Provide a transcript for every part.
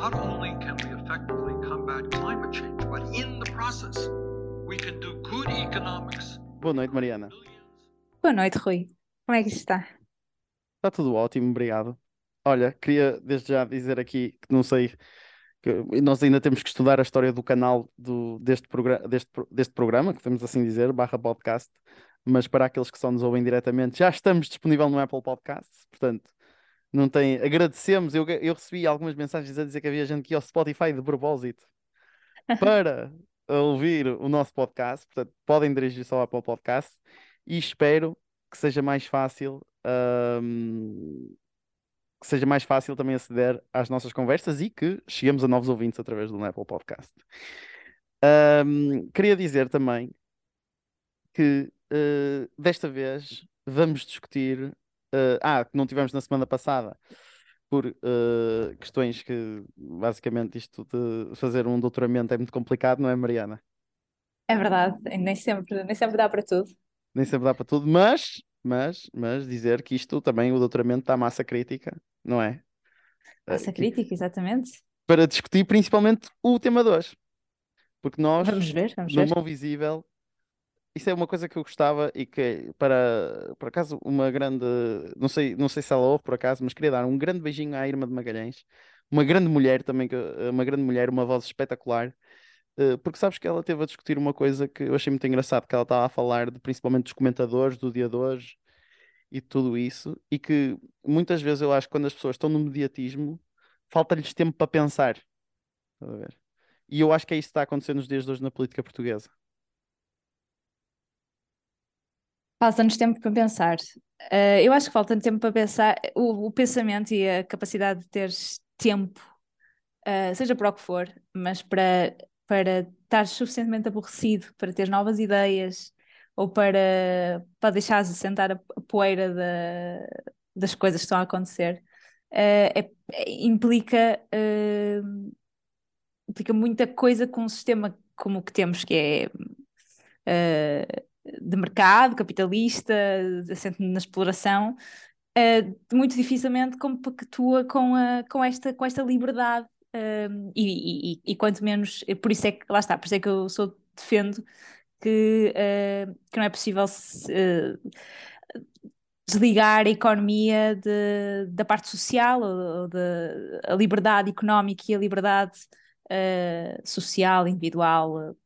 not only can we effectively combat climate change, but in the process, we can do good economics. Boa noite, Mariana. Boa noite, Rui. Como é que isto está? Está tudo ótimo, obrigado. Olha, queria desde já dizer aqui que não sei, que nós ainda temos que estudar a história do canal do, deste, progra deste, deste programa, que temos assim dizer, barra podcast, mas para aqueles que só nos ouvem diretamente, já estamos disponível no Apple Podcasts, portanto, não tem. Agradecemos, eu, eu recebi algumas mensagens a dizer que havia gente que ia ao Spotify de propósito para ouvir o nosso podcast, portanto, podem dirigir-se ao Apple Podcast e espero que seja mais fácil. hum, que seja mais fácil também aceder às nossas conversas e que cheguemos a novos ouvintes através do Apple Podcast. Hum, queria dizer também que eh, desta vez vamos discutir. Eh, ah, que não tivemos na semana passada, por eh, questões que basicamente isto de fazer um doutoramento é muito complicado, não é, Mariana? É verdade, nem sempre, nem sempre dá para tudo. Nem sempre dá para tudo, mas, mas, mas dizer que isto também, o doutoramento está massa crítica, não é? Eh, Essa que- crítica, exatamente. para discutir principalmente o tema de hoje. Porque nós, Vamos ver, vamos no ver. Mão Visível, isso é uma coisa que eu gostava e que, para, por acaso, uma grande. Não sei, não sei se ela ouve por acaso, mas queria dar um grande beijinho à Irma de Magalhães, uma grande mulher também, uma grande mulher, uma voz espetacular. eh, Porque sabes que ela teve a discutir uma coisa que eu achei muito engraçado, que ela estava a falar de, principalmente dos comentadores do dia de hoje e tudo isso, e que muitas vezes eu acho que quando as pessoas estão no mediatismo, falta-lhes tempo para pensar. E eu acho que é isso que está a acontecer nos dias de hoje na política portuguesa. Falta-nos tempo para pensar. Eh, eu acho que falta tempo para pensar. O, o pensamento e a capacidade de teres tempo, eh, seja para o que for, mas para, para estar suficientemente aborrecido, para ter novas ideias ou para, para deixares assentar a, a poeira da- das coisas que estão a acontecer, eh, é- é- implica, implica muita coisa com um sistema como o que temos, que é. De mercado, capitalista, assente na exploração, eh, muito dificilmente compactua com, a, com, esta, com esta liberdade. eh, e, e- e quanto menos, eh, por isso é que, lá está, por isso é que eu sou, defendo que, eh, que não é possível se, desligar a economia de- da parte social, ou, de, a liberdade económica e a liberdade social, individual,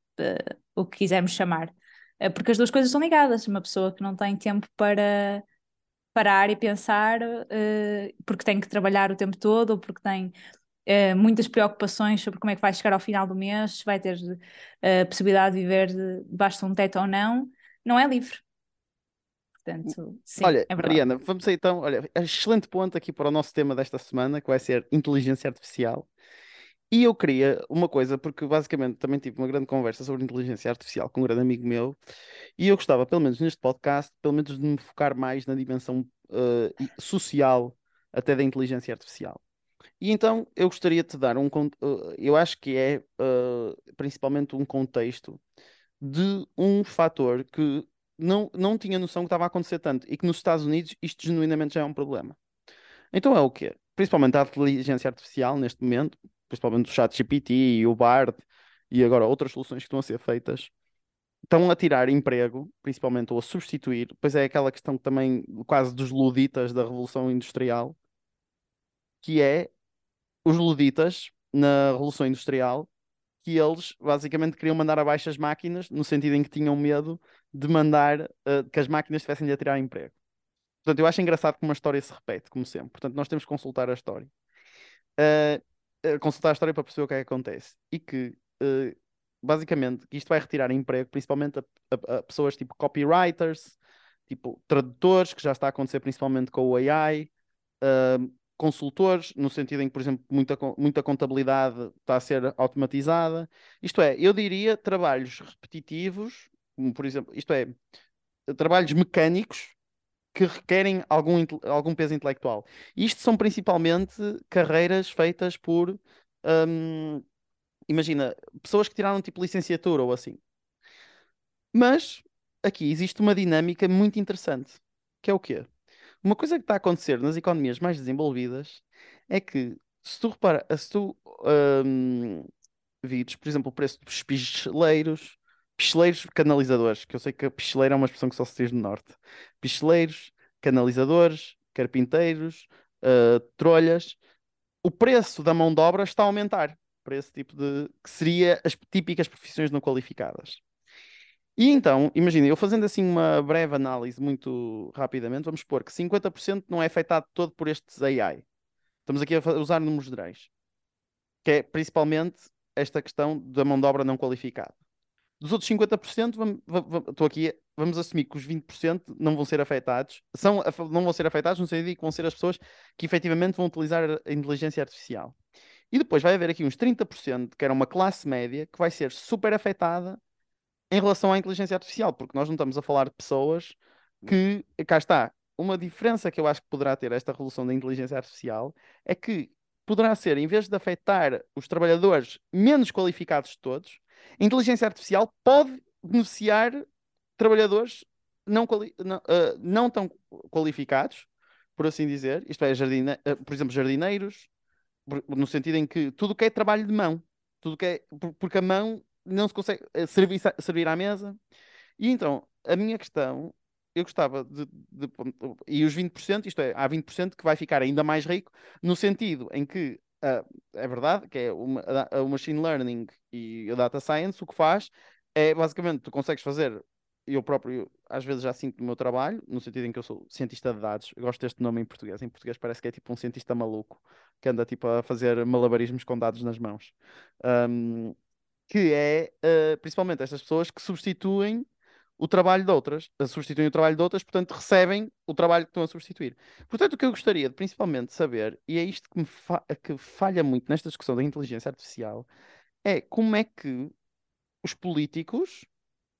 o que quisermos chamar. Eh, porque as duas coisas estão ligadas. Uma pessoa que não tem tempo para parar e pensar, eh, porque tem que trabalhar o tempo todo, ou porque tem eh, muitas preocupações sobre como é que vai chegar ao final do mês, se vai ter a possibilidade de viver de- debaixo de um teto ou não, não é livre. Portanto, sim, Olha, é. Mariana, vamos aí então. Olha, excelente ponto aqui para o nosso tema desta semana, que vai ser inteligência artificial. E eu queria uma coisa, porque basicamente também tive uma grande conversa sobre inteligência artificial com um grande amigo meu, e eu gostava, pelo menos neste podcast, pelo menos de me focar mais na dimensão e- social até da inteligência artificial. E então eu gostaria de te dar um. eh, eu acho que é eh, principalmente um contexto de um fator que não, não tinha noção que estava a acontecer tanto e que nos Estados Unidos isto genuinamente já é um problema. Então é o quê? Principalmente a inteligência artificial neste momento, principalmente o ChatGPT e o Bard e agora outras soluções que estão a ser feitas, estão a tirar emprego, principalmente ou a substituir, pois é aquela questão também quase dos luditas da Revolução Industrial, que é os luditas na Revolução Industrial que eles basicamente queriam mandar abaixo as máquinas, no sentido em que tinham medo de mandar eh, que as máquinas tivessem de tirar emprego. Portanto, eu acho engraçado como a história se repete, como sempre. Portanto, nós temos que consultar a história. Eh, consultar a história para perceber o que é que acontece. E que, eh, basicamente, isto vai retirar emprego, principalmente a, a- a pessoas tipo copywriters, tipo tradutores, que já está a acontecer principalmente com o AI, eh, consultores, no sentido em que, por exemplo, muita, muita contabilidade está a ser automatizada. Isto é, eu diria trabalhos repetitivos, por exemplo, isto é, trabalhos mecânicos que requerem algum, algum peso intelectual. Isto são principalmente carreiras feitas por, hum, imagina, pessoas que tiraram tipo licenciatura ou assim. Mas aqui existe uma dinâmica muito interessante, que é o quê? Uma coisa que está a acontecer nas economias mais desenvolvidas é que se tu repara, se tu hum, vires, por exemplo, o preço dos picheleiros, picheleiros canalizadores, que eu sei que a picheleira é uma expressão que só se diz no norte. Picheleiros, canalizadores, carpinteiros, uh, trolhas, o preço da mão de obra está a aumentar para esse tipo de. que seria as típicas profissões não qualificadas. E então, imagina, eu fazendo assim uma breve análise muito rapidamente, vamos supor que 50% não é afetado todo por estes AI. Estamos aqui a usar números gerais. Que é principalmente esta questão da mão de obra não qualificada. Dos outros 50%, vamos, vamos, estou aqui, vamos assumir que os 20% não vão ser afetados, são, não vão ser afetados no sentido que vão ser as pessoas que efetivamente vão utilizar a inteligência artificial. E depois vai haver aqui uns 30%, que era uma classe média, que vai ser super afetada em relação à inteligência artificial, porque nós não estamos a falar de pessoas que, cá está, uma diferença que eu acho que poderá ter esta revolução da inteligência artificial é que poderá ser, em vez de afetar os trabalhadores menos qualificados de todos, a inteligência artificial pode beneficiar trabalhadores não, não, uh, não tão qualificados, por assim dizer, isto é, jardine... Uh, por exemplo, jardineiros, no sentido em que tudo que é trabalho de mão, tudo que é, porque a mão não se consegue eh, servir, servir à mesa. E então, a minha questão, eu gostava de, de, E os 20%, isto é, há 20% que vai ficar ainda mais rico, no sentido em que é verdade que é uma, o machine learning e a data science, o que faz é basicamente tu consegues fazer. Eu próprio, às vezes, já sinto no meu trabalho, no sentido em que eu sou cientista de dados, eu gosto deste nome em português. Em português parece que é tipo um cientista maluco que anda tipo a fazer malabarismos com dados nas mãos. Um, que é uh, principalmente estas pessoas que substituem o trabalho de outras, substituem o trabalho de outras, portanto recebem o trabalho que estão a substituir. Portanto, o que eu gostaria de principalmente saber, e é isto que fa que falha muito nesta discussão da inteligência artificial, é como é que os políticos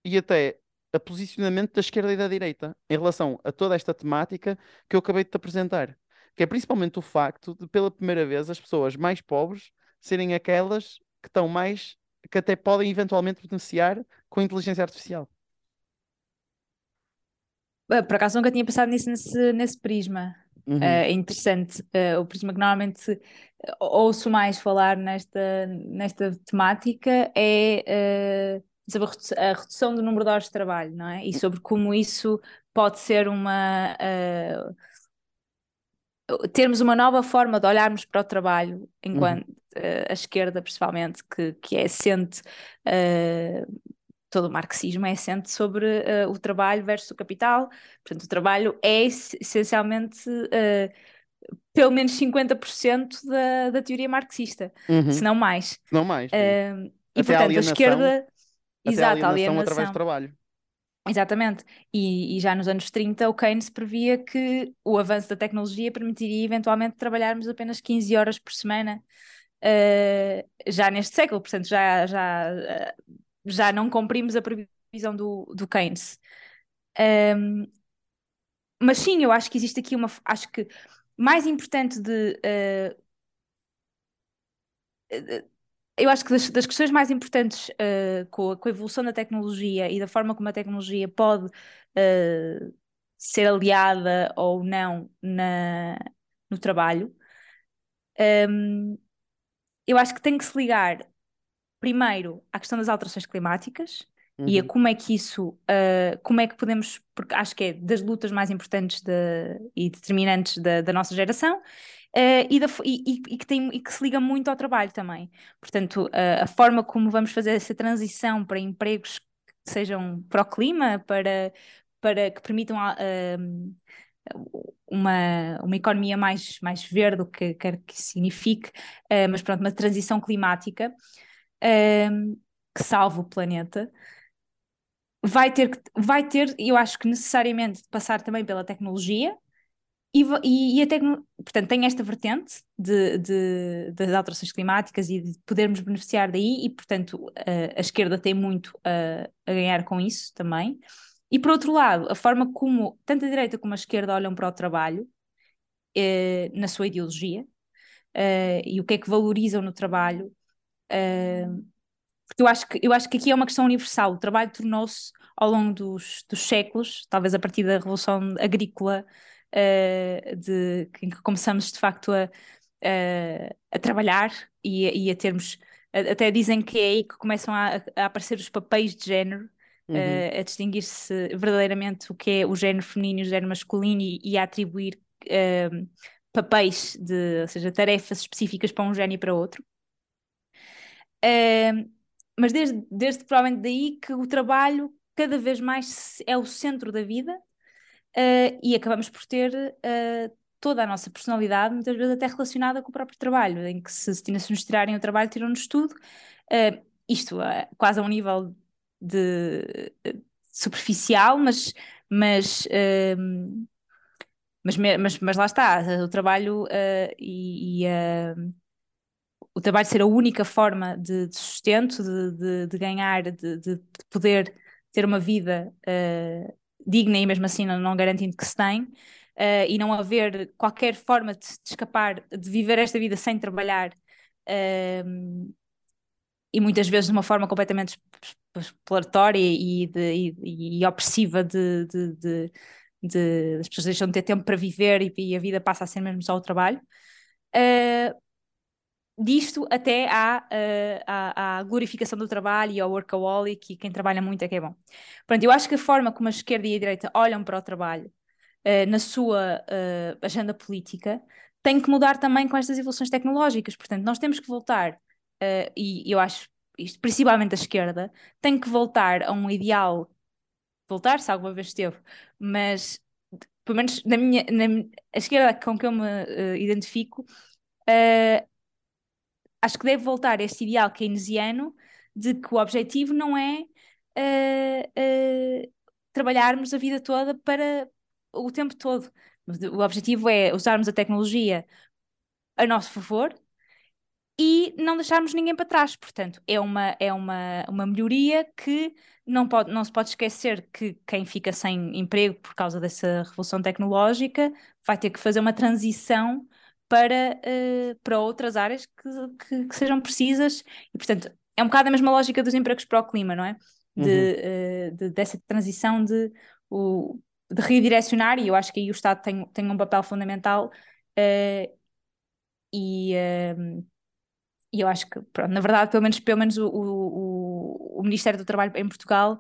e até a posicionamento da esquerda e da direita em relação a toda esta temática que eu acabei de te apresentar. Que é principalmente o facto de, pela primeira vez, as pessoas mais pobres serem aquelas que estão mais que até podem eventualmente beneficiar com a inteligência artificial. Por acaso nunca tinha pensado nisso nesse, nesse prisma. Uhum. Uh, é interessante. Uh, o prisma que normalmente ouço mais falar nesta, nesta temática é uh, sobre a redução do número de horas de trabalho, não é? E sobre como isso pode ser uma. termos uma nova forma de olharmos para o trabalho enquanto, uhum uh, a esquerda, principalmente, que, que é assente, uh, todo o marxismo é assente sobre uh, o trabalho versus o capital. Portanto, o trabalho é essencialmente pelo menos 50% da, da teoria marxista, uhum. se não mais. Não mais. Uh, e portanto, a, a esquerda. Exato, a alienação, alienação através do trabalho. Exatamente. E, e, já nos anos 30 o Keynes previa que o avanço da tecnologia permitiria eventualmente trabalharmos apenas 15 horas por semana uh, já neste século, portanto já, já, já não cumprimos a previsão do, do Keynes. Um, mas sim, eu acho que existe aqui uma. Acho que mais importante de. Uh, eu acho que das, das questões mais importantes uh, com, a, com, a, evolução da tecnologia e da forma como a tecnologia pode uh, ser aliada ou não na, no trabalho, um, eu acho que tem que se ligar primeiro à questão das alterações climáticas uhum. e a uhum. como é que isso, uh, como é que podemos, porque acho que é das lutas mais importantes de, e determinantes da, da nossa geração. Uh, e, da, e, e, que tem, e que se liga muito ao trabalho também. Portanto, uh, a forma como vamos fazer essa transição para empregos que sejam para o clima, para, para que permitam uma, uma economia mais, mais verde, o que quer que signifique, mas pronto, uma transição climática uh, que salve o planeta. Vai ter, vai ter, eu acho que necessariamente, de passar também pela tecnologia, e, e, e a tecno... portanto, tem esta vertente de, de, das alterações climáticas e de podermos beneficiar daí, e portanto, a, a esquerda tem muito a, a ganhar com isso também. E por outro lado, a forma como tanto a direita como a esquerda olham para o trabalho, eh, na sua ideologia, eh, e o que é que valorizam no trabalho, eh, porque eu acho, que, eu acho que aqui é uma questão universal. O trabalho tornou-se, ao longo dos, dos séculos, talvez a partir da Revolução Agrícola, de, em que começamos de facto a, uh, a trabalhar e, e, a termos. Até dizem que é aí que começam a, a aparecer os papéis de género, uhum. uh, a distinguir-se verdadeiramente o que é o género feminino e o género masculino e, e a atribuir uh, papéis, de, ou seja, tarefas específicas para um género e para outro. Uh, mas desde, desde provavelmente daí que o trabalho cada vez mais é o centro da vida uh, e acabamos por ter uh, toda a nossa personalidade, muitas vezes até relacionada com o próprio trabalho, em que se, se nos tirarem o trabalho, tiram-nos tudo. Uh, isto quase a um nível de superficial, mas, mas, mas, mas, mas, lá está, o trabalho e, e o trabalho ser a única forma de, de sustento, de, de, de ganhar, de, de, poder ter uma vida uh, digna e mesmo assim não, não garantindo que se tem, uh, e não haver qualquer forma de, de, escapar, de viver esta vida sem trabalhar, uh, e muitas vezes de uma forma completamente exploratória e, e, e opressiva de, de, de, as pessoas deixam de ter tempo para viver e, e, a vida passa a ser mesmo só o trabalho. Uh, disto até à, uh, à, à, glorificação do trabalho e ao workaholic e quem trabalha muito é que é bom. Pronto, eu acho que a forma como a esquerda e a direita olham para o trabalho uh, na sua uh, agenda política tem que mudar também com estas evoluções tecnológicas. Portanto, nós temos que voltar, e eu acho isto, principalmente a esquerda, tem que voltar a um ideal, voltar se alguma vez esteve, mas pelo menos na minha, na, a esquerda com que eu me identifico, Uh, acho que deve voltar este ideal keynesiano de que o objetivo não é uh, uh, trabalharmos a vida toda para o tempo todo. O objetivo é usarmos a tecnologia a nosso favor e não deixarmos ninguém para trás. Portanto, é uma, é uma, uma melhoria que não, pode, não se pode esquecer que quem fica sem emprego por causa dessa revolução tecnológica vai ter que fazer uma transição para, uh, para outras áreas que, que, que, sejam precisas. E, portanto, é um bocado a mesma lógica dos empregos para o clima, não é? De, uhum. uh, de dessa transição de, o, de redirecionar, e eu acho que aí o Estado tem, tem um papel fundamental. Uh, e, e eu acho que, pronto, na verdade, pelo menos, pelo menos o, o, o Ministério do Trabalho em Portugal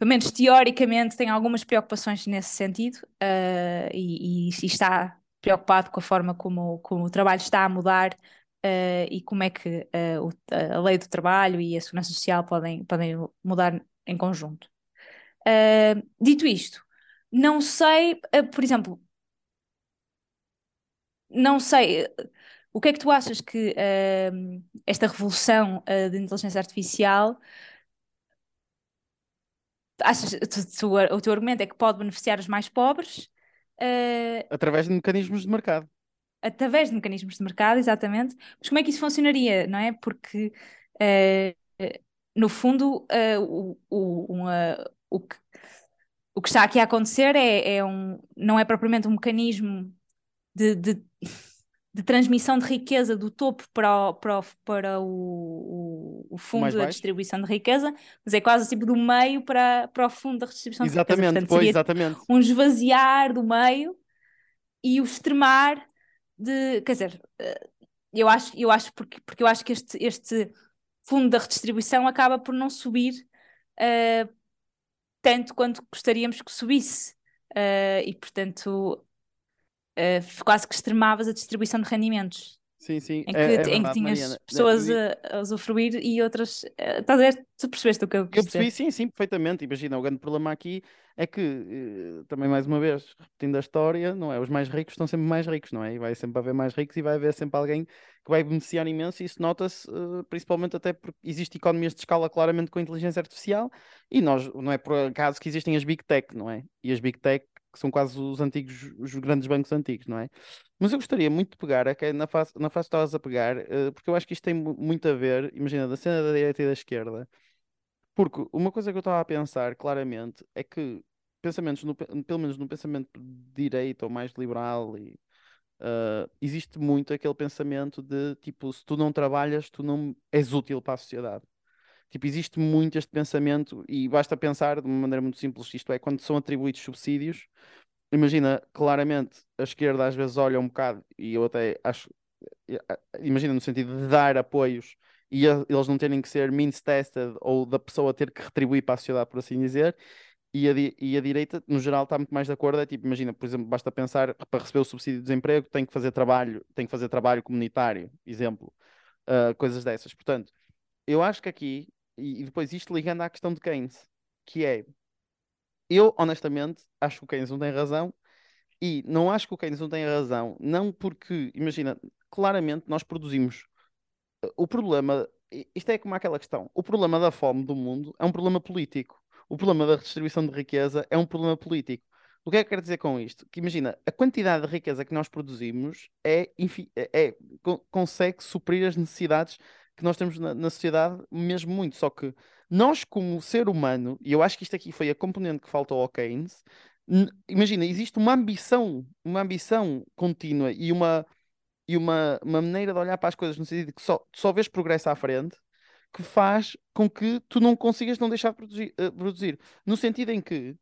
pelo menos teoricamente, tem algumas preocupações nesse sentido uh, e, e, está preocupado com a forma como, como o trabalho está a mudar uh, e como é que uh, o, a lei do trabalho e a segurança social podem, podem mudar em conjunto. dito isto, não sei, por exemplo, não sei. O que é que tu achas que esta revolução de inteligência artificial achas, tu, tu, o teu argumento é que pode beneficiar os mais pobres uh, através de mecanismos de mercado. Através de mecanismos de mercado, exatamente. Mas como é que isso funcionaria, não é? Porque uh, no fundo uh, o, o, uma, o, que, o que está aqui a acontecer é, é um, não é propriamente um mecanismo de, de de transmissão de riqueza do topo para o, para o, para o, o fundo da distribuição de riqueza, mas é quase tipo do meio para, para o fundo da distribuição exatamente, de riqueza. Portanto, pois, exatamente. Um esvaziar do meio e o extremar de. Quer dizer, eh, eu acho, eu acho porque, porque eu acho que este, este fundo da redistribuição acaba por não subir uh, tanto quanto gostaríamos que subisse. Uh, e portanto uh, quase que extremavas a distribuição de rendimentos. Sim, sim. Em que, é, é verdade, em que tinhas Mariana. pessoas a, a usufruir e outras. Uh, estás a ver? Tu percebeste o que eu quis Eu percebi, sim, sim, perfeitamente. Imagina, o grande problema aqui é que, uh, também mais uma vez, repetindo a história, não é? Os mais ricos estão sempre mais ricos, não é? E vai sempre haver mais ricos e vai haver sempre alguém que vai beneficiar imenso. E isso nota-se, principalmente até porque existe economias de escala claramente com inteligência artificial e nós, não é por acaso que existem as Big Tech, não é? E as Big Tech que são quase os antigos, os grandes bancos antigos, não é? Mas eu gostaria muito de pegar, é na fase, na fase que estavas a pegar, uh, porque eu acho que isto tem muito a ver, imagina, da cena da direita e da esquerda, porque uma coisa que eu estava a pensar claramente é que pensamentos, no, pelo menos no pensamento de direita ou mais liberal, e, uh, existe muito aquele pensamento de tipo, se tu não trabalhas, tu não és útil para a sociedade. Tipo, existe muito este pensamento e basta pensar de uma maneira muito simples, isto é, quando são atribuídos subsídios, imagina, claramente a esquerda às vezes olha um bocado, e eu até acho, imagina no sentido de dar apoios e eles não terem que ser means tested ou da pessoa ter que retribuir para a sociedade, por assim dizer. E a, e a direita, no geral, está muito mais de acordo. É tipo, imagina, por exemplo, basta pensar para receber o subsídio de desemprego tem que fazer trabalho, tem que fazer trabalho comunitário, exemplo, uh, coisas dessas. Portanto, eu acho que aqui, e, e depois isto ligando à questão de Keynes, que é eu, honestamente, acho que o Keynes não tem razão e não acho que o Keynes não tem razão, não porque, imagina, claramente nós produzimos. O problema, isto é como aquela questão: o problema da fome do mundo é um problema político. O problema da redistribuição de riqueza é um problema político. O que é que eu quero dizer com isto? Que imagina, a quantidade de riqueza que nós produzimos é, é, é consegue suprir as necessidades que nós temos na, na sociedade, mesmo muito. Só que nós, como ser humano, e eu acho que isto aqui foi a componente que faltou ao Keynes, imagina, existe uma ambição, uma ambição contínua e uma, e uma, uma maneira de olhar para as coisas no sentido de que só, só vês progresso à frente que faz com que tu não consigas não deixar de produzir. Uh, produzir. No sentido em que,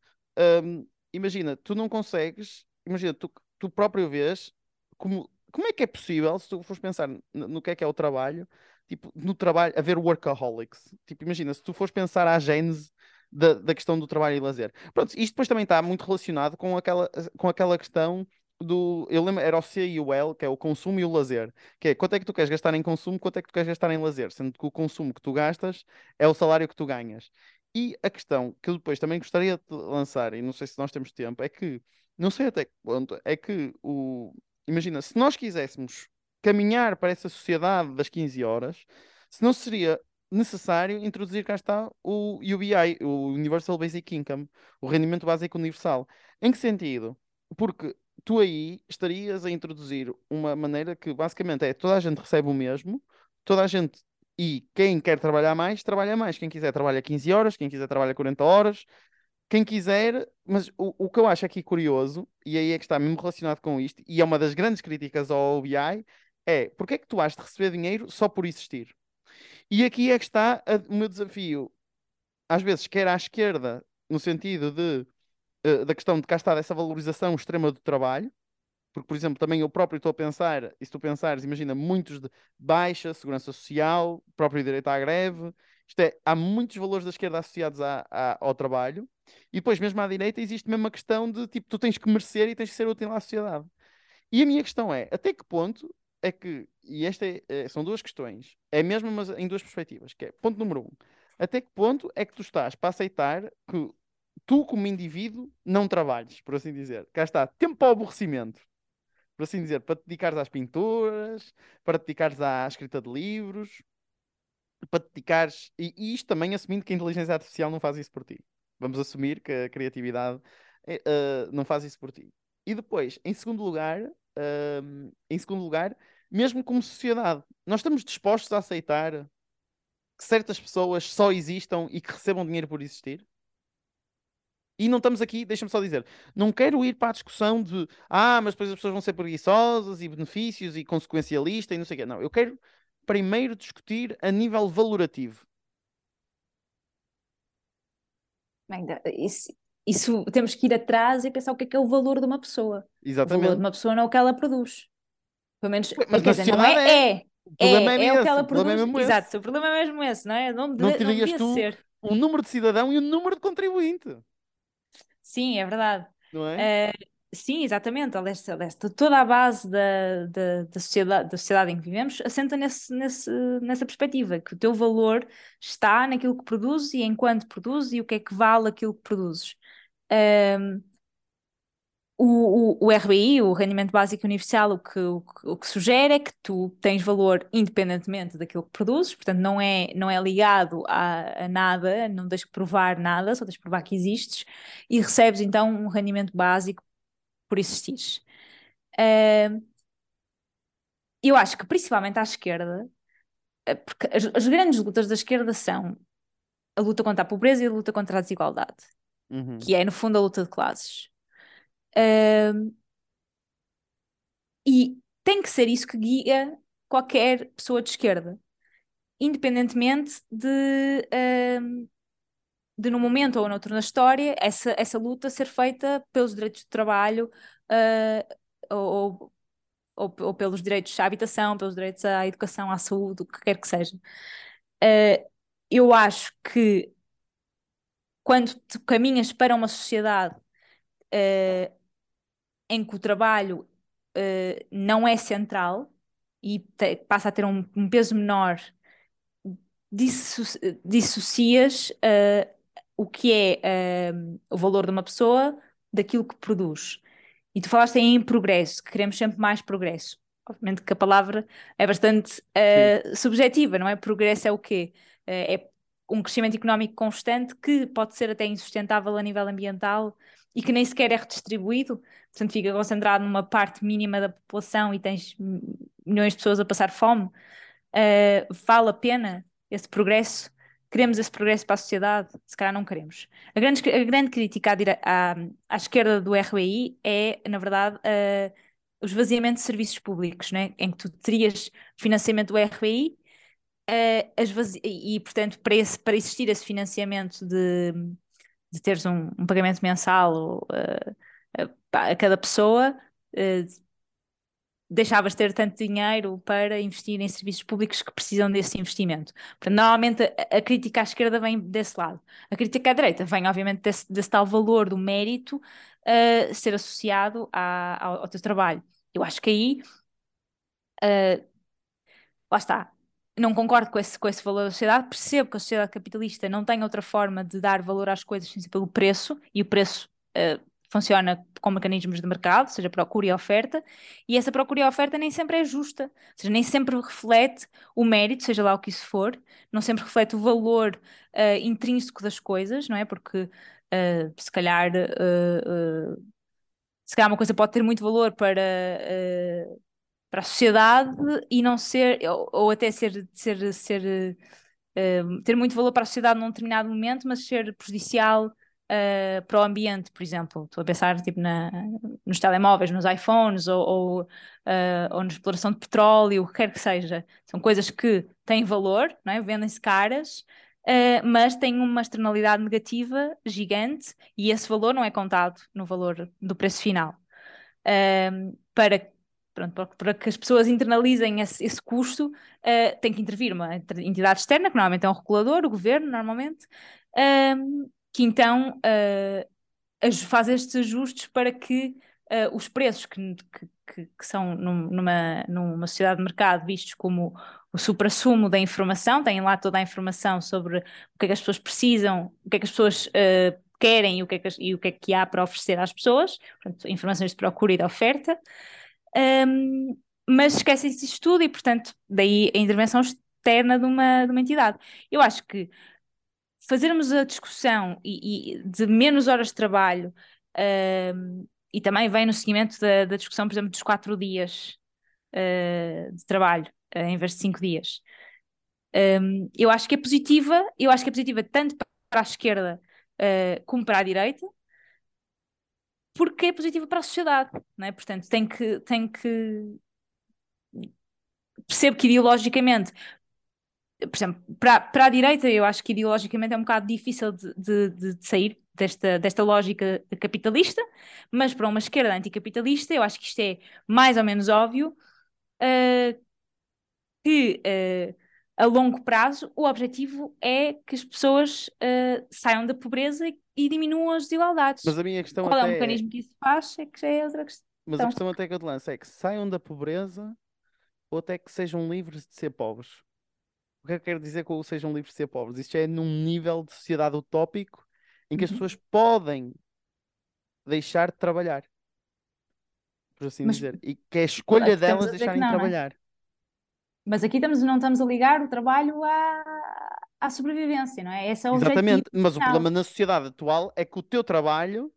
um, imagina, tu não consegues, imagina, tu, tu próprio vês como, como é que é possível, se tu fores pensar no, no que é que é o trabalho, tipo, no trabalho, haver workaholics. Tipo, imagina, se tu fores pensar à gênese da, da questão do trabalho e lazer. Pronto, isto depois também está muito relacionado com aquela, com aquela questão do. Eu lembro, era o C e o L, que é o consumo e o lazer. Que é quanto é que tu queres gastar em consumo, quanto é que tu queres gastar em lazer. Sendo que o consumo que tu gastas é o salário que tu ganhas. E a questão que depois também gostaria de lançar, e não sei se nós temos tempo, é que não sei até que ponto é que o. Imagina, se nós quiséssemos caminhar para essa sociedade das 15 horas, se não seria necessário introduzir cá está o UBI, o Universal Basic Income, o rendimento básico universal. Em que sentido? Porque tu aí estarias a introduzir uma maneira que basicamente é toda a gente recebe o mesmo, toda a gente e quem quer trabalhar mais, trabalha mais. Quem quiser trabalha 15 horas, quem quiser trabalha 40 horas, quem quiser, mas o, o que eu acho aqui curioso, e aí é que está mesmo relacionado com isto, e é uma das grandes críticas ao OBI, é porque é que tu has de receber dinheiro só por existir? E aqui é que está a, o meu desafio. Às vezes, quer à esquerda, no sentido de, uh, da questão de cá está dessa valorização extrema do trabalho, porque, por exemplo, também eu próprio estou a pensar, e se tu pensares, imagina, muitos de baixa, segurança social, próprio direito à greve, isto é, há muitos valores da esquerda associados ao trabalho, e depois, mesmo à direita, existe mesmo a questão de, tipo, tu tens que merecer e tens que ser útil à sociedade. E a minha questão é, até que ponto é que, e esta é, é, são duas questões, é mesmo, mas em duas perspectivas, que é, ponto número um, até que ponto é que tu estás para aceitar que tu, como indivíduo, não trabalhes, por assim dizer. Cá está, tempo para o aborrecimento, por assim dizer, para te dedicares às pinturas, para te dedicares à escrita de livros, para te dedicares, e, e isto também assumindo que a inteligência artificial não faz isso por ti. Vamos assumir que a criatividade uh, não faz isso por ti. E depois, em segundo lugar, uh, em segundo lugar, mesmo como sociedade, nós estamos dispostos a aceitar que certas pessoas só existam e que recebam dinheiro por existir? E não estamos aqui, deixa-me só dizer, não quero ir para a discussão de ah, mas depois as pessoas vão ser preguiçosas e benefícios e consequencialista e não sei o quê. Não, eu quero primeiro discutir a nível valorativo. Bem, isso, isso temos que ir atrás e pensar o que é que é o valor de uma pessoa. Exatamente. O valor de uma pessoa não é o que ela produz. Pelo menos, mas quer dizer, não é, é. é. É, é, é o que ela problema produz. é Exato, esse. o problema é mesmo esse, não é? Não, de, Não terias tu ser. o número de cidadão e o número de contribuinte, Sim, é verdade. não é? Eh, sim, exatamente. Aliás, aliás, to- toda a base da, da, da sociedade, da sociedade em que vivemos assenta nesse, nesse, nessa perspectiva, que o teu valor está naquilo que produzes e enquanto produzes e o que é que vale aquilo que produzes. Ehm, o, o, o RBI, o Rendimento Básico Universal, o que, o, o que sugere é que tu tens valor independentemente daquilo que produzes, portanto não é, não é ligado a, a nada, não tens que provar nada, só tens que provar que existes e recebes então um rendimento básico por existires. Eh, eu acho que principalmente à esquerda, eh, porque as, as grandes lutas da esquerda são a luta contra a pobreza e a luta contra a desigualdade, Uhum. que é no fundo a luta de classes. Ahm, e tem que ser isso que guia qualquer pessoa de esquerda, independentemente de, ahm, de num momento ou noutro na história, essa, essa luta ser feita pelos direitos de trabalho uh, ou, ou, ou, pelos direitos à habitação, pelos direitos à educação, à saúde, o que quer que seja. Uh, eu acho que quando tu caminhas para uma sociedade uh, em que o trabalho uh, não é central e te, passa a ter um, um peso menor, disso, dissocias uh, o que é o valor de uma pessoa daquilo que produz. E tu falaste em progresso, que queremos sempre mais progresso. Obviamente que a palavra é bastante subjetiva, não é? Progresso é o quê? é um crescimento económico constante que pode ser até insustentável a nível ambiental e que nem sequer é redistribuído, portanto fica concentrado numa parte mínima da população e tens milhões de pessoas a passar fome, uh, vale a pena esse progresso? Queremos esse progresso para a sociedade? Se calhar não queremos. A grande, a grande crítica à, à, à esquerda do RBI é, na verdade, uh, o esvaziamento de serviços públicos, né? em que tu terias financiamento do RBI uh, e, portanto, para, esse, para existir esse financiamento de, de teres um, um pagamento mensal uh, a, cada pessoa, uh, deixavas de ter tanto dinheiro para investir em serviços públicos que precisam desse investimento. Portanto, normalmente a, a, crítica à esquerda vem desse lado. A crítica à direita vem, obviamente, desse, desse tal valor do mérito uh, ser associado à, ao, ao, teu trabalho. Eu acho que aí, uh, lá está, não concordo com esse, com esse valor da sociedade, percebo que a sociedade capitalista não tem outra forma de dar valor às coisas sem ser pelo preço, e o preço uh, funciona com mecanismos de mercado, seja procura e oferta, e essa procura e oferta nem sempre é justa, ou seja, nem sempre reflete o mérito, seja lá o que isso for, não sempre reflete o valor uh, intrínseco das coisas, não é? Porque uh, se calhar. se calhar uma coisa pode ter muito valor para para a sociedade e não ser, ou, ou até ser, ser, ser uh, ter muito valor para a sociedade num determinado momento, mas ser prejudicial uh, para o ambiente, por exemplo. Estou a pensar tipo, na, nos telemóveis, nos iPhones ou, ou, uh, ou na exploração de petróleo, o que quer que seja. São coisas que têm valor, não é? vendem-se caras. Mas têm uma externalidade negativa gigante e esse valor não é contado no valor do preço final. Para pronto, para, que as pessoas internalizem esse, esse custo, uh, tem que intervir uma entidade externa, que normalmente é um regulador, o governo, normalmente, uh, que então uh, faz estes ajustes para que uh, os preços que, que, que são num, numa, numa sociedade de mercado vistos como o supra-sumo da informação, têm lá toda a informação sobre o que é que as pessoas precisam, o que é que as pessoas querem e o, que é que, e o que é que há para oferecer às pessoas, portanto, informações de procura e de oferta um, mas esquecem-se disso tudo e, portanto, daí a intervenção externa de uma, de uma entidade. Eu acho que fazermos a discussão e, e de menos horas de trabalho um, e também vem no seguimento da, da, discussão, por exemplo, dos quatro dias uh, de trabalho uh, em vez de cinco dias. Um, eu acho que é positiva, eu acho que é positiva tanto para a esquerda uh, como para a direita, porque é positiva para a sociedade, não é? Portanto, tem que, tem que percebo que ideologicamente, por exemplo, para, para a direita eu acho que ideologicamente é um bocado difícil de, de, de sair desta, desta lógica capitalista, mas para uma esquerda anticapitalista eu acho que isto é mais ou menos óbvio uh, que uh, a longo prazo o objetivo é que as pessoas uh, saiam da pobreza e e diminuam as desigualdades. Mas a minha questão Qual até é o mecanismo que isso faz? É que já é outra questão. Mas a questão até que eu te lanço é que saiam da pobreza ou até que sejam livres de ser pobres. O que é que quero dizer com o sejam livres de ser pobres? Isto é num nível de sociedade utópico em que as uhum. pessoas podem deixar de trabalhar. Por assim Mas, dizer. E que é a escolha delas deixarem de é? trabalhar. Mas aqui estamos, não estamos a ligar o trabalho à, à sobrevivência, não é? Esse é o Exatamente, mas o problema na sociedade atual é que o teu trabalho,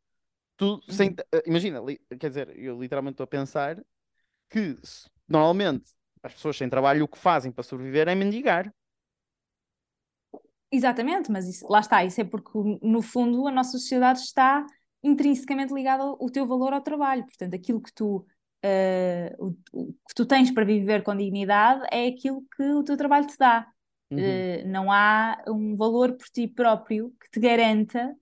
tu uhum. sem, eh, imagina, li, quer dizer, eu literalmente estou a pensar que normalmente as pessoas sem trabalho o que fazem para sobreviver é mendigar. Exatamente, mas isso, lá está, isso é porque no fundo a nossa sociedade está intrinsecamente ligada ao, ao teu valor ao trabalho, portanto aquilo que tu uh, o, o, que tu tens para viver com dignidade é aquilo que o teu trabalho te dá. Uhum. Eh, não há um valor por ti próprio que te garanta,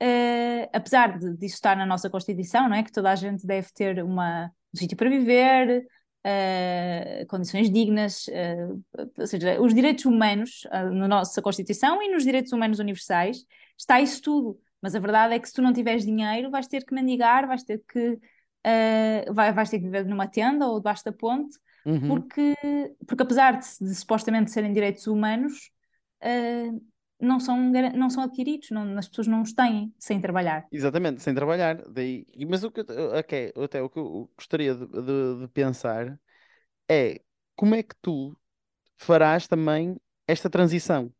eh, apesar de, disso estar na nossa Constituição, não é? Que toda a gente deve ter uma, um sítio para viver, eh, condições dignas, eh, ou seja, os direitos humanos eh, na nossa Constituição e nos direitos humanos universais está isso tudo. Mas a verdade é que se tu não tiveres dinheiro, vais ter que mendigar, vais ter que, vai- vais ter que viver numa tenda ou debaixo da ponte, Uhum. porque, porque apesar de, de supostamente serem direitos humanos, eh, não são, não são adquiridos, não, as pessoas não os têm sem trabalhar. Exatamente, sem trabalhar. Daí, mas o que, eu- ok, até o que eu gostaria de, de- de pensar é como é que tu farás também esta transição?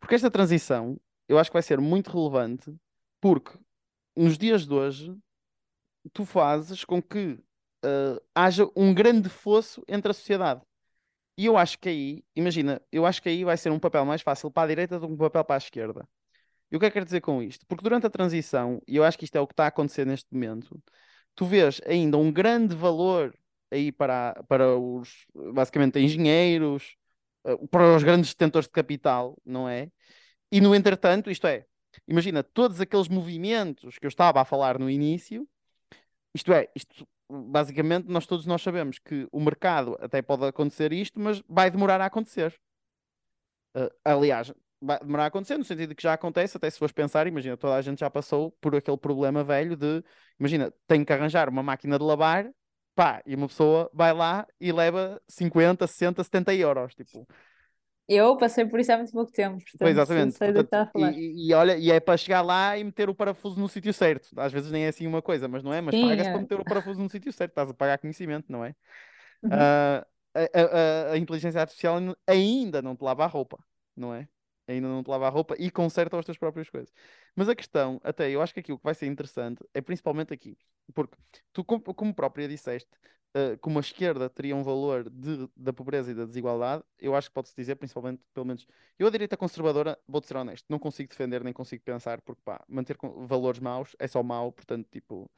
Porque esta transição eu acho que vai ser muito relevante, porque nos dias de hoje tu fazes com que ah, haja um grande fosso entre a sociedade. E eu acho que aí, imagina, eu acho que aí vai ser um papel mais fácil para a direita do que um papel para a esquerda. E o que é que quero dizer com isto? Porque durante a transição, e eu acho que isto é o que está a acontecer neste momento, tu vês ainda um grande valor aí para, para os, basicamente, engenheiros, eh, para os grandes detentores de capital, não é? E no entretanto, isto é, imagina, todos aqueles movimentos que eu estava a falar no início, isto é, isto, basicamente, nós todos nós sabemos que o mercado até pode acontecer isto, mas vai demorar a acontecer. Uh, aliás, vai demorar a acontecer, no sentido que já acontece, até se fores pensar, imagina, toda a gente já passou por aquele problema velho de, imagina, tenho que arranjar uma máquina de lavar, pá, e uma pessoa vai lá e leva 50, 60, 70 euros, tipo, Eu passei por isso há muito pouco tempo, Pois, portanto exatamente. sei do que está a e, e- olha, e é para chegar lá e meter o parafuso no sítio certo. Às vezes nem é assim uma coisa, mas não é? Mas Sim, paga-se para é. meter o parafuso no sítio certo. Estás a pagar conhecimento, não é? Uhum. Ah, a, a- a- inteligência artificial ainda não te lava a roupa, não é? Ainda não te lava a roupa e conserta as tuas próprias coisas. Mas a questão, até eu acho que aqui o que vai ser interessante é principalmente aqui, porque tu, como, como própria disseste, ah, como a esquerda teria um valor de- da pobreza e da desigualdade, eu acho que pode-se dizer, principalmente, pelo menos, eu a direita conservadora, vou-te ser honesto, não consigo defender nem consigo pensar, porque pá, manter valores maus é só mau, portanto, tipo.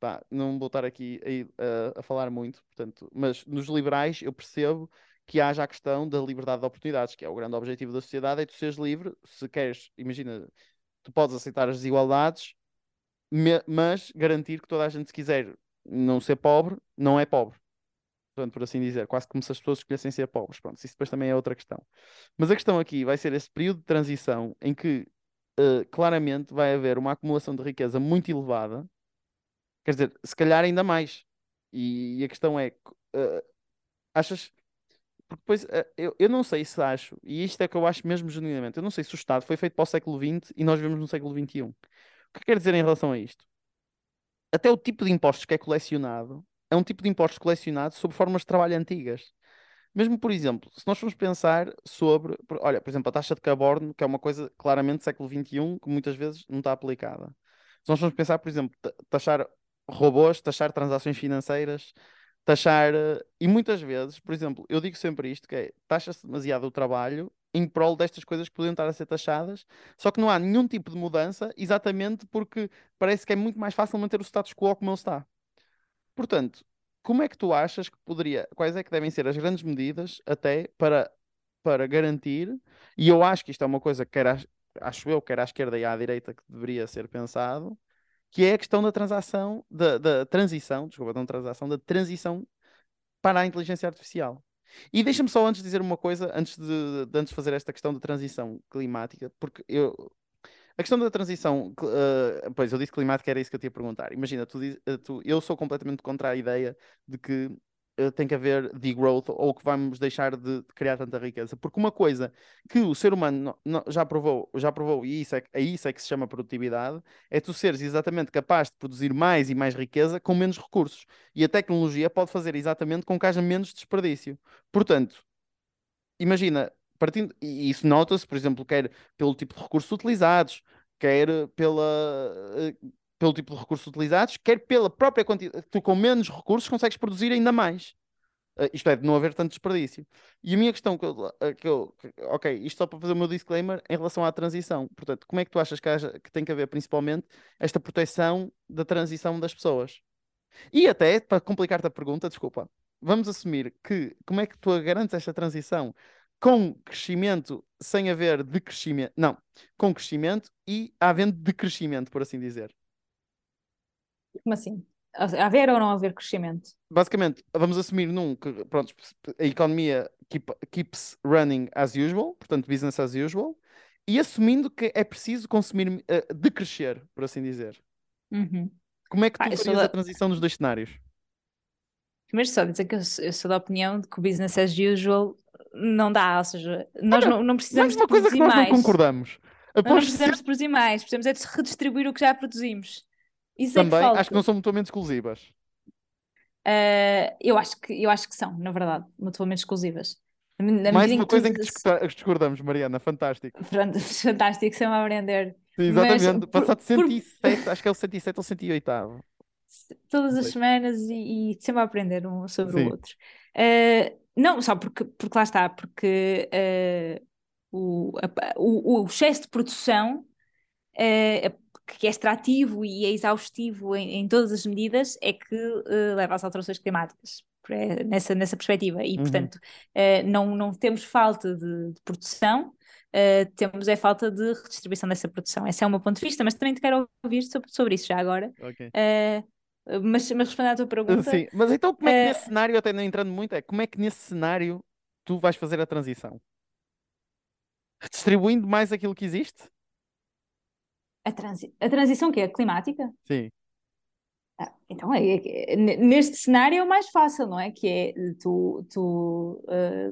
Pá, não vou estar aqui a, a- a falar muito, portanto, mas nos liberais eu percebo que haja a questão da liberdade de oportunidades, que é o grande objetivo da sociedade, é tu seres livre, se queres, imagina, tu podes aceitar as desigualdades, mas garantir que toda a gente, se quiser não ser pobre, não é pobre. Portanto, por assim dizer, quase como se as pessoas escolhessem ser pobres. Pronto, isso depois também é outra questão. Mas a questão aqui vai ser esse período de transição em que eh, claramente vai haver uma acumulação de riqueza muito elevada Quer dizer, se calhar ainda mais. E, e a questão é, eh, achas. Porque depois, eh, eu, eu não sei se acho, e isto é que eu acho mesmo genuinamente, eu não sei se o Estado foi feito para o século XX e nós vivemos no século XXI. O que quer dizer em relação a isto? Até o tipo de impostos que é colecionado é um tipo de impostos colecionados sobre formas de trabalho antigas. Mesmo, por exemplo, se nós formos pensar sobre, olha, por exemplo, a taxa de carbono, que é uma coisa claramente do século XXI, que muitas vezes não está aplicada. Se nós formos pensar, por exemplo, ta- taxar robôs, taxar transações financeiras, taxar. eh, E muitas vezes, por exemplo, eu digo sempre isto, que é, taxa-se demasiado o trabalho em prol destas coisas que podiam estar a ser taxadas, só que não há nenhum tipo de mudança, exatamente porque parece que é muito mais fácil manter o status quo como ele está. Portanto, como é que tu achas que poderia, quais é que devem ser as grandes medidas até para, para garantir, e eu acho que isto é uma coisa que à- acho eu, quer à esquerda e à direita que deveria ser pensado, que é a questão da transação, da, da transição, desculpa, não transação, da transição para a inteligência artificial. E deixa-me só antes dizer uma coisa, antes de, de antes fazer esta questão da transição climática, porque eu, a questão da transição, eh, pois eu disse climática, era isso que eu te ia perguntar. Imagina, tu, eh, tu- eu sou completamente contra a ideia de que tem que haver degrowth ou que vamos deixar de, criar tanta riqueza, porque uma coisa que o ser humano no- no- já provou, já provou, e isso é, é isso é que se chama produtividade, é tu seres exatamente capaz de produzir mais e mais riqueza com menos recursos. E a tecnologia pode fazer exatamente com que haja menos desperdício. Portanto, imagina, partindo, e isso nota-se, por exemplo, quer pelo tipo de recursos utilizados, quer pela, eh, pelo tipo de recursos utilizados, quer pela própria quantidade. Tu, com menos recursos, consegues produzir ainda mais. Eh, isto é, de não haver tanto desperdício. E a minha questão, que eu, eh, que eu- que- ok, isto só para fazer o meu disclaimer em relação à transição. Portanto, como é que tu achas que, haja- que tem que haver, principalmente, esta proteção da transição das pessoas? E até, para complicar-te a pergunta, desculpa, vamos assumir que como é que tu garantes esta transição com crescimento sem haver decrescimento. Não, com crescimento e havendo decrescimento, por assim dizer. Como assim? Haver ou não haver crescimento? Basicamente, vamos assumir num que pronto, a economia keep, keeps running as usual, portanto, business as usual, e assumindo que é preciso consumir, uh, decrescer, por assim dizer. Uhum. Como é que tu Ah, farias da- a transição nos dois cenários? Primeiro só dizer que eu sou, eu sou da opinião de que o business as usual não dá, ou seja, nós Olha, não, não precisamos Mais uma de coisa que nós mais. não concordamos. Nós não Após precisamos de produzir mais, precisamos é de redistribuir o que já produzimos. Isso é que também, acho que não são mutuamente exclusivas. Ah, eu acho que, eu acho que são, na verdade, mutuamente exclusivas. Na Mais uma coisa em que discordamos, Mariana, fantástico. Pronto, fantástico, sempre a aprender. Sim, Mas exatamente. por- Passado por- 107, acho que é o 107 ou 108. todas as semanas e, e sempre a aprender um sobre Sim. o outro. Eh, não, só porque, porque lá está, porque eh, o, a- o, o excesso de produção que é extrativo e é exaustivo em, em todas as medidas é que eh, leva às alterações climáticas. eh, Nessa, nessa perspectiva, e Uhum. portanto, eh, não, não temos falta de, de produção, eh, temos é falta de redistribuição dessa produção. Esse é o meu ponto de vista, mas também te quero ouvir sobre, sobre isso já agora. Ok. Eh, mas, mas respondendo à tua pergunta, Sim, mas então como é que eh, nesse cenário, até não entrando muito, é como é que nesse cenário tu vais fazer a transição? Redistribuindo mais aquilo que existe? A, transi a transição que é climática? Sim. Ah, então, é, é- neste cenário é o mais fácil, não é? Que é tu, tu eh,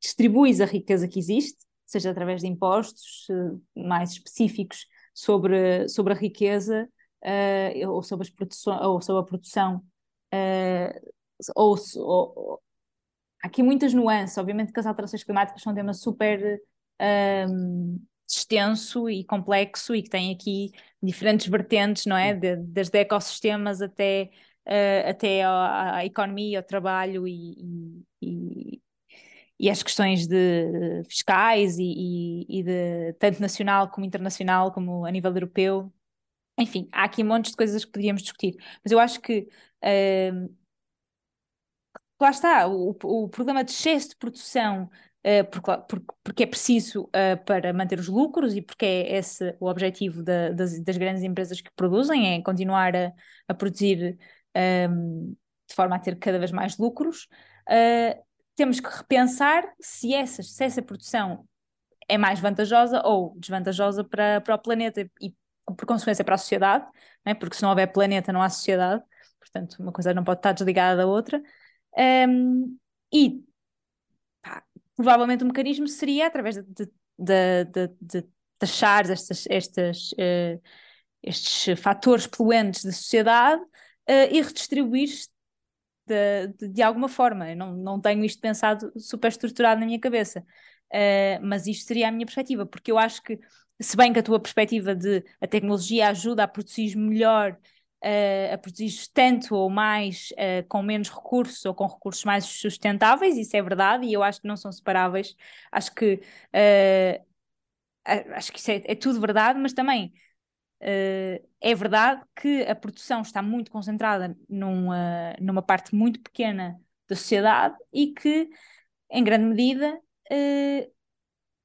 distribuis a riqueza que existe, seja através de impostos eh, mais específicos sobre, sobre a riqueza eh, ou, sobre as produções, ou sobre a produção. eh, ou, ou- há aqui muitas nuances. Obviamente que as alterações climáticas são um tema super extenso e complexo e que tem aqui diferentes vertentes, não é? De- desde ecossistemas até, eh, até à, à economia, ao trabalho e, e, e- as questões de fiscais e, e- de tanto nacional como internacional, como a nível europeu. Enfim, há aqui montes de coisas que podíamos discutir, mas eu acho que ehm, lá está, o, o problema de excesso de produção, porque, porque- porque é preciso eh, para manter os lucros e porque é esse o objetivo da- das, das grandes empresas que produzem, é continuar a, a produzir ehm, de forma a ter cada vez mais lucros. Eh, temos que repensar se essa, se essa produção é mais vantajosa ou desvantajosa para, para o planeta e, por consequência, para a sociedade, não é? porque se não houver planeta, não há sociedade, portanto, uma coisa não pode estar desligada da outra. Um, e pá, provavelmente o mecanismo seria através de, de, de, de- taxar estas, estas, eh, estes fatores poluentes da sociedade eh, e redistribuir de, de, alguma forma. Eu não, não tenho isto pensado super estruturado na minha cabeça, Eh, mas isto seria a minha perspectiva, porque eu acho que, se bem que a tua perspectiva de a tecnologia ajuda a produzir melhor eh, a produzir tanto ou mais eh, com menos recursos ou com recursos mais sustentáveis, isso é verdade, e eu acho que não são separáveis. Acho que, a- acho que isso é, é tudo verdade, mas também é verdade que a produção está muito concentrada numa, numa parte muito pequena da sociedade e que, em grande medida,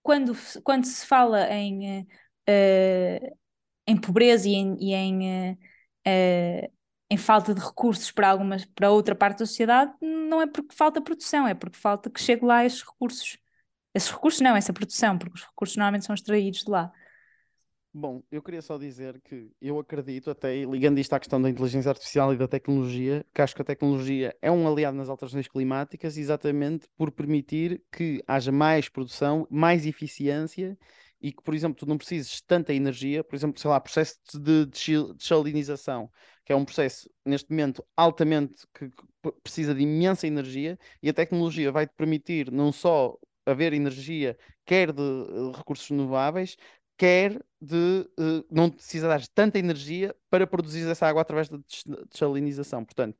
quando, quando se fala em, em pobreza e em, e em, eh, em falta de recursos para algumas, para outra parte da sociedade, não é porque falta produção, é porque falta que chegue lá esses recursos. Esses recursos não, essa produção, porque os recursos normalmente são extraídos de lá. Bom, eu queria só dizer que eu acredito, até ligando isto à questão da inteligência artificial e da tecnologia, que acho que a tecnologia é um aliado nas alterações climáticas exatamente por permitir que haja mais produção, mais eficiência e que, por exemplo, tu não precises tanta energia, por exemplo, sei lá, processo de desalinização, que é um processo neste momento altamente que, precisa de imensa energia e a tecnologia vai-te permitir não só haver energia, quer de eh, recursos renováveis, quer de eh, não precisar de tanta energia para produzir essa água através da des- desalinização. Portanto,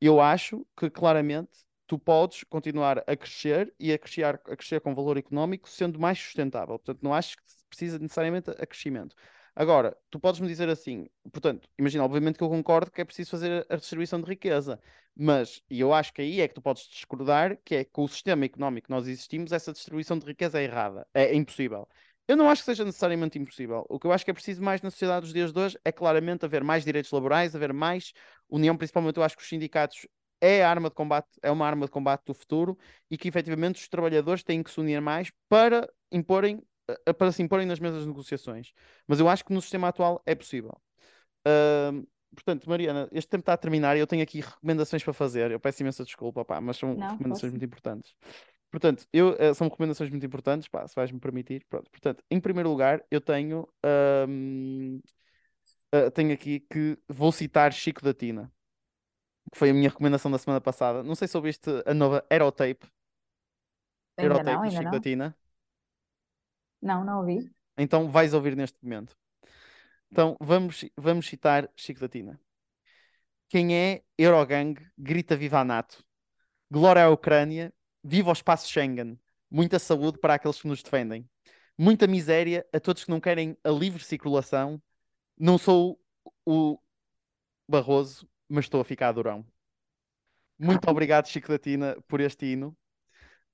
eu acho que claramente tu podes continuar a crescer e a crescer, a crescer com valor económico sendo mais sustentável. Portanto, não acho que precisa necessariamente a crescimento. Agora, tu podes-me dizer assim, portanto, imagina, obviamente que eu concordo que é preciso fazer a distribuição de riqueza, mas, e eu acho que aí é que tu podes discordar, que é que com o sistema económico que nós existimos, essa distribuição de riqueza é errada, é, é impossível. Eu não acho que seja necessariamente impossível. O que eu acho que é preciso mais na sociedade dos dias de hoje é claramente haver mais direitos laborais, haver mais união, principalmente eu acho que os sindicatos é a arma de combate, é uma arma de combate do futuro e que efetivamente os trabalhadores têm que se unir mais para imporem para se imporem nas mesas de negociações. Mas eu acho que no sistema atual é possível. Uh, portanto, Mariana, este tempo está a terminar e eu tenho aqui recomendações para fazer. Eu peço imensa desculpa, mas são Não, recomendações posso. muito importantes. Portanto, eu, uh, são recomendações muito importantes, pá, se vais-me permitir. Pronto. Portanto, em primeiro lugar, eu tenho, uh, tenho aqui que vou citar Chico da Tina, que foi a minha recomendação da semana passada. Não sei se ouviste a nova Aerotape. Ainda Aerotape não, do ainda Chico da não. Tina. Não, não ouvi. Então vais ouvir neste momento. Então vamos, vamos citar Chico da Tina. Quem é Eurogang grita viva a NATO. Glória à Ucrânia, viva o espaço Schengen. Muita saúde para aqueles que nos defendem. Muita miséria a todos que não querem a livre circulação. Não sou o Barroso, mas estou a ficar durão. Muito obrigado, Chico da Tina, por este hino.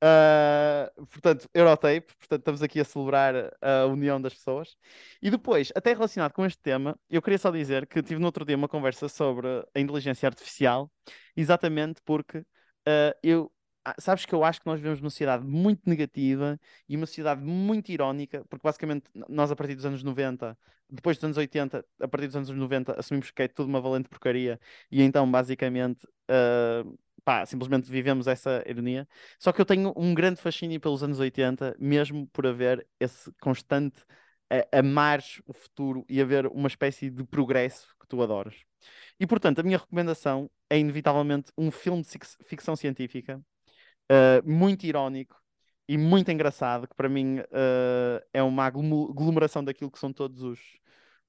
Uh, portanto, Eurotape, portanto, estamos aqui a celebrar a união das pessoas. E depois, até relacionado com este tema, eu queria só dizer que tive no outro dia uma conversa sobre a inteligência artificial, exatamente porque uh, eu. Ah, Sabes que eu acho que nós vivemos uma sociedade muito negativa e uma sociedade muito irónica, porque basicamente nós, a partir dos anos 90, depois dos anos 80, a partir dos anos 90, assumimos que é tudo uma valente porcaria e então, basicamente, uh, pá, simplesmente vivemos essa ironia. Só que eu tenho um grande fascínio pelos anos 80, mesmo por haver esse constante a, amar o futuro e haver uma espécie de progresso que tu adoras. E portanto, a minha recomendação é inevitavelmente um filme de fic- ficção científica, uh, muito irónico e muito engraçado, que para mim uh, é uma aglomeração daquilo que são todos os,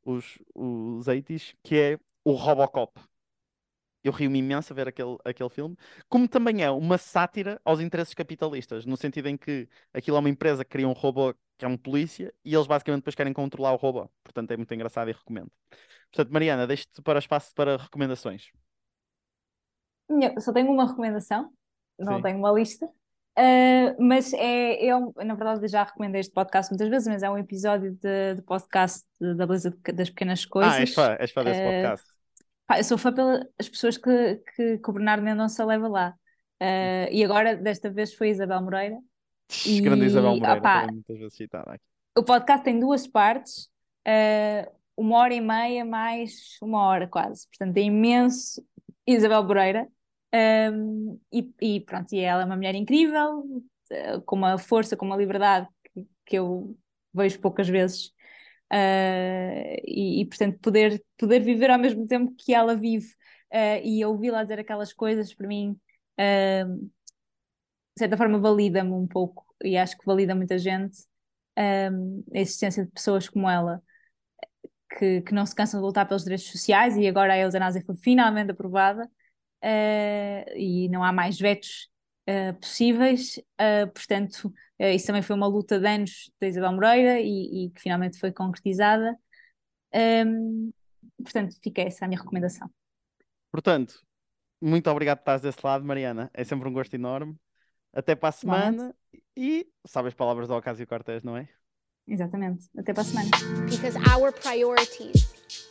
os, os 80s, que é o Robocop. Eu rio-me imenso a ver aquele, aquele filme, como também é uma sátira aos interesses capitalistas, no sentido em que aquilo é uma empresa que cria um robô que é um polícia e eles basicamente depois querem controlar o robô. Portanto, é muito engraçado e recomendo. Portanto, Mariana, deixo-te para espaço para recomendações. Minha- Só tenho uma recomendação, não Sim. tenho uma lista, Ah, mas é, é um- na verdade já recomendei este podcast muitas vezes, mas é um episódio de, de podcast da Beleza das Pequenas Coisas. Ah, és fã, és fã desse Eh, podcast. Pá, eu sou fã pelas pessoas que, que, que o Bernardo Mendonça leva lá. Ah, e agora, desta vez, foi Isabel Moreira. Tch, Grande Isabel e, Moreira, também muitas vezes citada aqui. O podcast tem duas partes, uma hora e meia mais uma hora quase. Portanto, é imenso Isabel Moreira. Um, e, e pronto, e ela é uma mulher incrível, eh, com uma força, com uma liberdade que, que eu vejo poucas vezes. Uh, e, e, portanto, poder, poder viver ao mesmo tempo que ela vive uh, e ouvi-la dizer aquelas coisas, para mim, uh, de certa forma, valida-me um pouco e acho que valida muita gente a existência de pessoas como ela. Que, que não se cansam de lutar pelos direitos sociais e agora a eutanásia foi finalmente aprovada uh, e não há mais vetos uh, possíveis, uh, portanto, isso também foi uma luta de anos da Isabel Moreira e, e que finalmente foi concretizada. Um, portanto, fica essa a minha recomendação. Portanto, muito obrigado por estares desse lado, Mariana. É sempre um gosto enorme. Até para a semana e sabe as palavras do Ocasio Cortez, não é? Exatamente. Até para a semana. Because our priorities